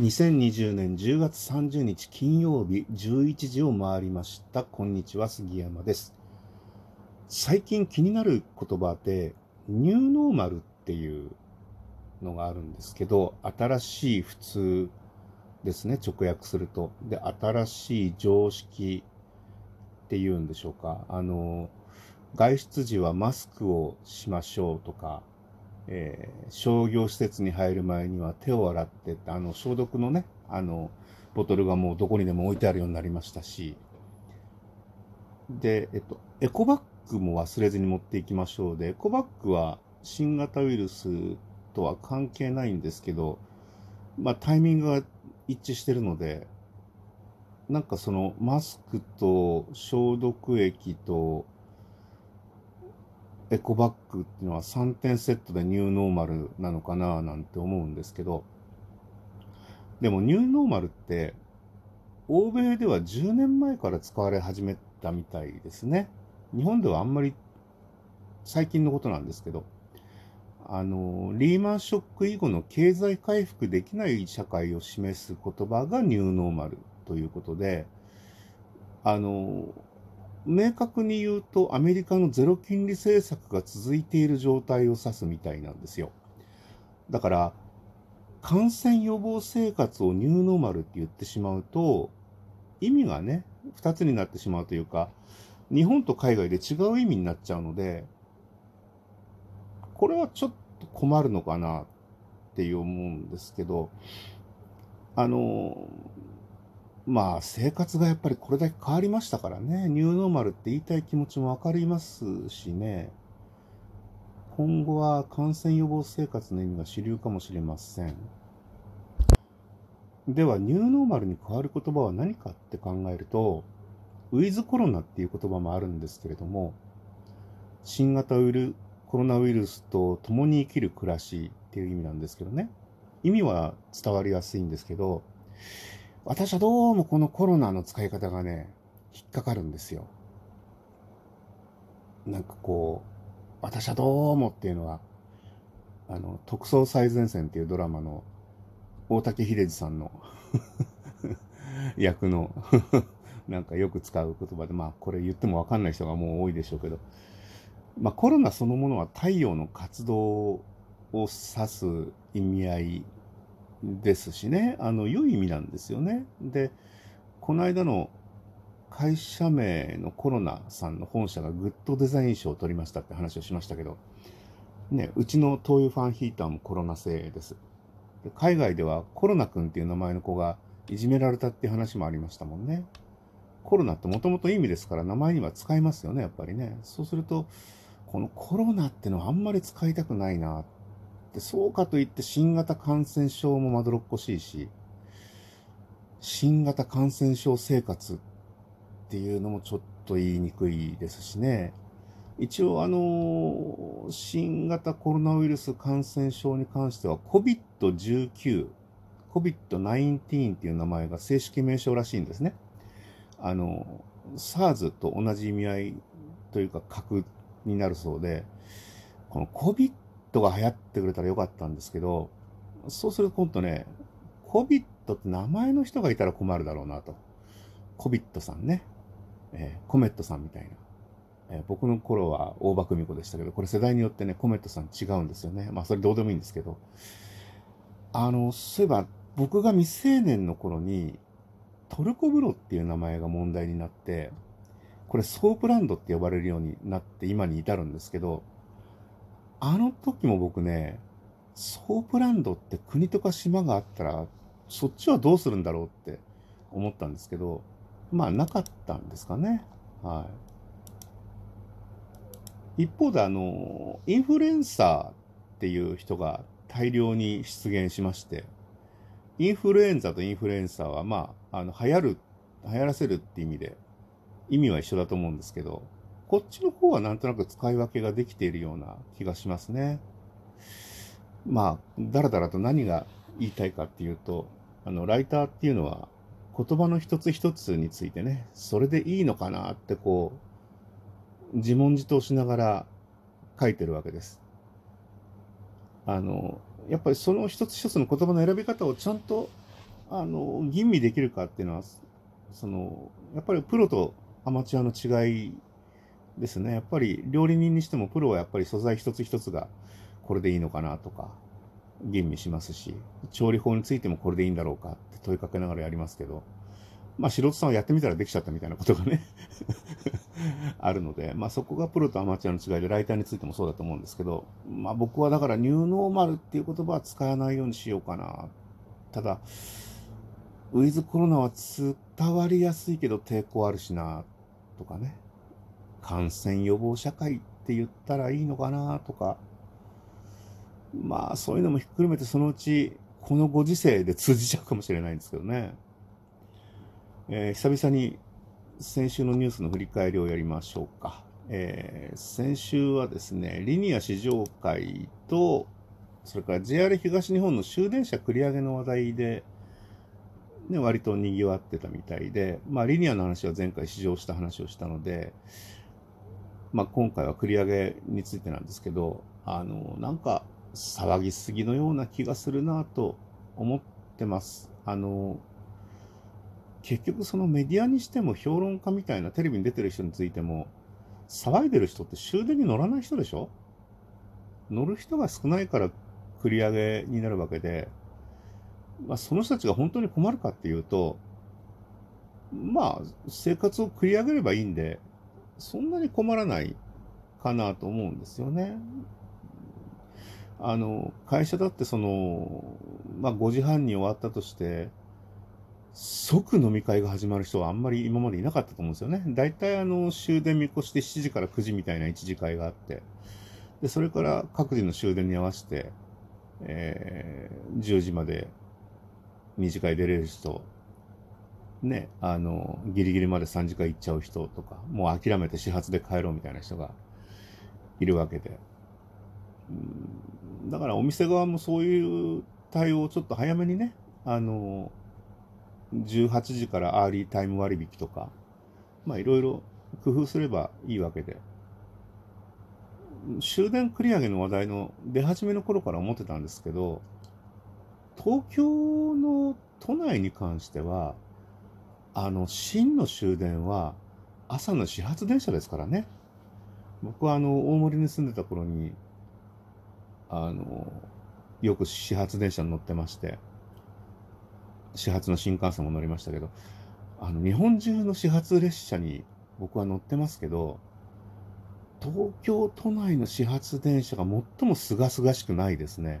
2020年10月30日金曜日11時を回りました。こんにちは、杉山です。最近気になる言葉で、ニューノーマルっていうのがあるんですけど、新しい普通ですね、直訳すると。で、新しい常識っていうんでしょうか。あの、外出時はマスクをしましょうとか、えー、商業施設に入る前には手を洗ってあの消毒のね、あの、ボトルがもうどこにでも置いてあるようになりましたし、で、えっと、エコバッグも忘れずに持っていきましょうで、エコバッグは新型ウイルスとは関係ないんですけど、まあタイミングが一致してるので、なんかそのマスクと消毒液とエコバッグっていうのは3点セットでニューノーマルなのかななんて思うんですけど、でもニューノーマルって、欧米では10年前から使われ始めたみたいですね。日本ではあんまり最近のことなんですけど、あの、リーマンショック以後の経済回復できない社会を示す言葉がニューノーマルということで、あの、明確に言うとアメリカのゼロ金利政策が続いている状態を指すみたいなんですよ。だから、感染予防生活をニューノーマルって言ってしまうと、意味がね、二つになってしまうというか、日本と海外で違う意味になっちゃうので、これはちょっと困るのかなって思うんですけど、あの、まあ生活がやっぱりこれだけ変わりましたからね、ニューノーマルって言いたい気持ちもわかりますしね、今後は感染予防生活の意味が主流かもしれません。では、ニューノーマルに変わる言葉は何かって考えると、ウィズコロナっていう言葉もあるんですけれども、新型ウイルコロナウイルスと共に生きる暮らしっていう意味なんですけどね。意味は伝わりやすいんですけど、私はどうもこのコロナの使い方がね、引っかかるんですよ。なんかこう、私はどうもっていうのは、あの、特捜最前線っていうドラマの大竹秀治さんの役のなんかよく使う言葉で、まあこれ言ってもわかんない人がもう多いでしょうけど、まあコロナそのものは太陽の活動を指す意味合いですしね、あの、良い意味なんですよね。で、この間の会社名のコロナさんの本社がグッドデザイン賞を取りましたって話をしましたけど、ね、うちの灯油ファンヒーターもコロナ製です。で海外ではコロナ君っていう名前の子がいじめられたって話もありましたもんね。コロナってもともと意味ですから名前には使いますよね、やっぱりね。そうすると、このコロナってのはあんまり使いたくないなっで、そうかといって新型感染症もまどろっこしいし、新型感染症生活っていうのもちょっと言いにくいですしね。一応あの、新型コロナウイルス感染症に関しては COVID-19、COVID-19 っていう名前が正式名称らしいんですね。あの、SARS と同じ意味合いというか格になるそうで、この COVID トが流行ってくれたらよかったんですけど、そうすると今度ね、コビットって名前の人がいたら困るだろうなと。コビットさんね。えー、コメットさんみたいな。えー、僕の頃は大場久美子でしたけど、これ世代によってね、コメットさん違うんですよね。まあそれどうでもいいんですけど。あの、そういえば僕が未成年の頃に、トルコ風呂っていう名前が問題になって、これソープランドって呼ばれるようになって今に至るんですけど、あの時も僕ね、ソープランドって国とか島があったら、そっちはどうするんだろうって思ったんですけど、まあなかったんですかね。はい。一方であの、インフルエンサーっていう人が大量に出現しまして、インフルエンザとインフルエンサーはまあ、あの、流行る、流行らせるって意味で、意味は一緒だと思うんですけど、こっちの方はなんとなく使い分けができているような気がしますね。まあ、だらだらと何が言いたいかっていうと、あの、ライターっていうのは言葉の一つ一つについてね、それでいいのかなってこう、自問自答しながら書いてるわけです。あの、やっぱりその一つ一つの言葉の選び方をちゃんとあの、吟味できるかっていうのは、その、やっぱりプロとアマチュアの違いですね。やっぱり料理人にしてもプロはやっぱり素材一つ一つがこれでいいのかなとか、吟味しますし、調理法についてもこれでいいんだろうかって問いかけながらやりますけど、まあ素人さんはやってみたらできちゃったみたいなことがね あるので、まあそこがプロとアマチュアの違いで、ライターについてもそうだと思うんですけど、まあ僕はだからニューノーマルっていう言葉は使わないようにしようかな。ただ、ウィズコロナは伝わりやすいけど抵抗あるしな、とかね。感染予防社会って言ったらいいのかな、とか。まあそういうのもひっくるめてそのうちこのご時世で通じちゃうかもしれないんですけどね。えー、久々に先週のニュースの振り返りをやりましょうか。えー、先週はですね、リニア試乗会と、それから JR 東日本の終電車繰り上げの話題で、ね、割と賑わってたみたいで、まあ、リニアの話は前回試乗した話をしたので、まあ、今回は繰り上げについてなんですけど、あの、なんか、騒ぎすぎのような気がするなと思ってます。あの、結局そのメディアにしても評論家みたいなテレビに出てる人についても、騒いでる人って終電に乗らない人でしょ？乗る人が少ないから繰り上げになるわけで、まあ、その人たちが本当に困るかっていうと、まあ、生活を繰り上げればいいんで、そんなに困らないかなと思うんですよね。あの、会社だってその、まあ5時半に終わったとして、即飲み会が始まる人はあんまり今までいなかったと思うんですよね。大体あの終電見越して7時から9時みたいな1次会があって、で、それから各自の終電に合わせて、えー、10時まで2次会出れる人、ね、あの、ギリギリまで3次会行っちゃう人とか、もう諦めて始発で帰ろうみたいな人がいるわけで。だからお店側もそういう対応をちょっと早めにね、あの、18時からアーリータイム割引とか、まあいろいろ工夫すればいいわけで。終電繰り上げの話題の出始めの頃から思ってたんですけど、東京の都内に関しては、あの、真の終電は朝の始発電車ですからね。僕はあの、大森に住んでた頃に、あの、よく始発電車に乗ってまして、始発の新幹線も乗りましたけど、あの、日本中の始発列車に僕は乗ってますけど、東京都内の始発電車が最も清々しくないですね。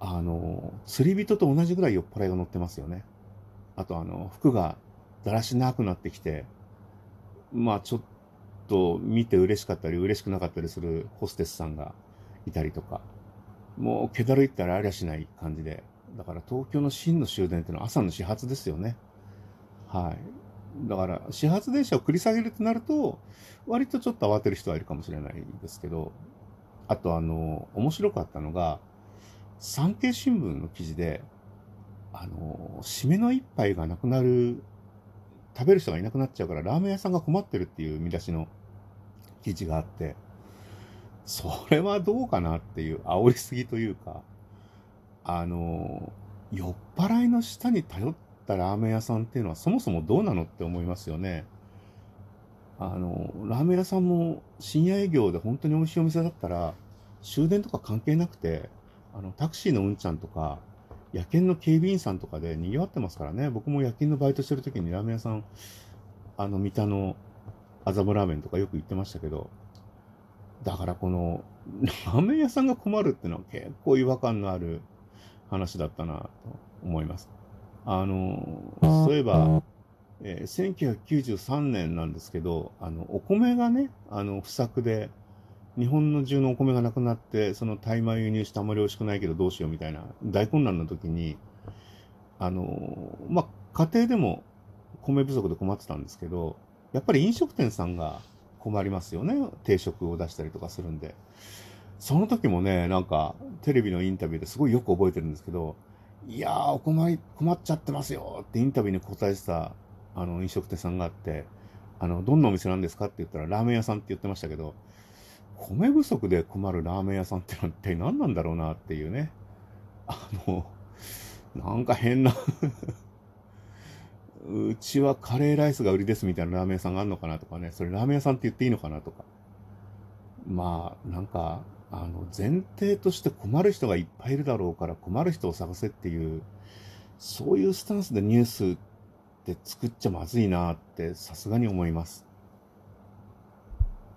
あの、釣り人と同じぐらい酔っ払いが乗ってますよね。あとあの、服がだらしなくなってきて、まあちょっと見て嬉しかったり嬉しくなかったりするホステスさんがいたりとか、もう気だるいったらありゃしない感じで、だから東京の真の終電っていうのは朝の始発ですよね。はい。だから始発電車を繰り下げるとなると、割とちょっと慌てる人はいるかもしれないですけど、あとあの、面白かったのが、産経新聞の記事で、あの、締めの一杯がなくなる、食べる人がいなくなっちゃうからラーメン屋さんが困ってるっていう見出しの記事があって、それはどうかなっていう煽りすぎというか、あの、酔っ払いの下に頼ったラーメン屋さんっていうのはそもそもどうなのって思いますよね。あの、ラーメン屋さんも深夜営業で本当に美味しいお店だったら、終電とか関係なくて、あの、タクシーのうんちゃんとか、夜勤の警備員さんとかで賑わってますからね。僕も夜勤のバイトしてる時にラーメン屋さん、あの、三田の麻布ラーメンとかよく行ってましたけど、だからこの、ラーメン屋さんが困るっていうのは結構違和感のある話だったなと思います。あの、そういえば、えー、1993年なんですけど、あの、お米がね、あの、不作で、日本の中のお米がなくなって、その大米輸入してあまり美味しくないけどどうしようみたいな大混乱の時に、あの、まあ、家庭でも米不足で困ってたんですけど、やっぱり飲食店さんが困りますよね。定食を出したりとかするんで。その時もね、なんか、テレビのインタビューですごいよく覚えてるんですけど、いやー、お困り、困っちゃってますよってインタビューに答えてた、あの、飲食店さんがあって、あの、どんなお店なんですかって言ったら、ラーメン屋さんって言ってましたけど、米不足で困るラーメン屋さんってのは一体何なんだろうなっていうね。あの、なんか変なうちはカレーライスが売りですみたいなラーメン屋さんがあるのかなとかね、それラーメン屋さんって言っていいのかなとか。まあ、なんか、あの、前提として困る人がいっぱいいるだろうから困る人を探せっていう、そういうスタンスでニュースって作っちゃまずいなってさすがに思います。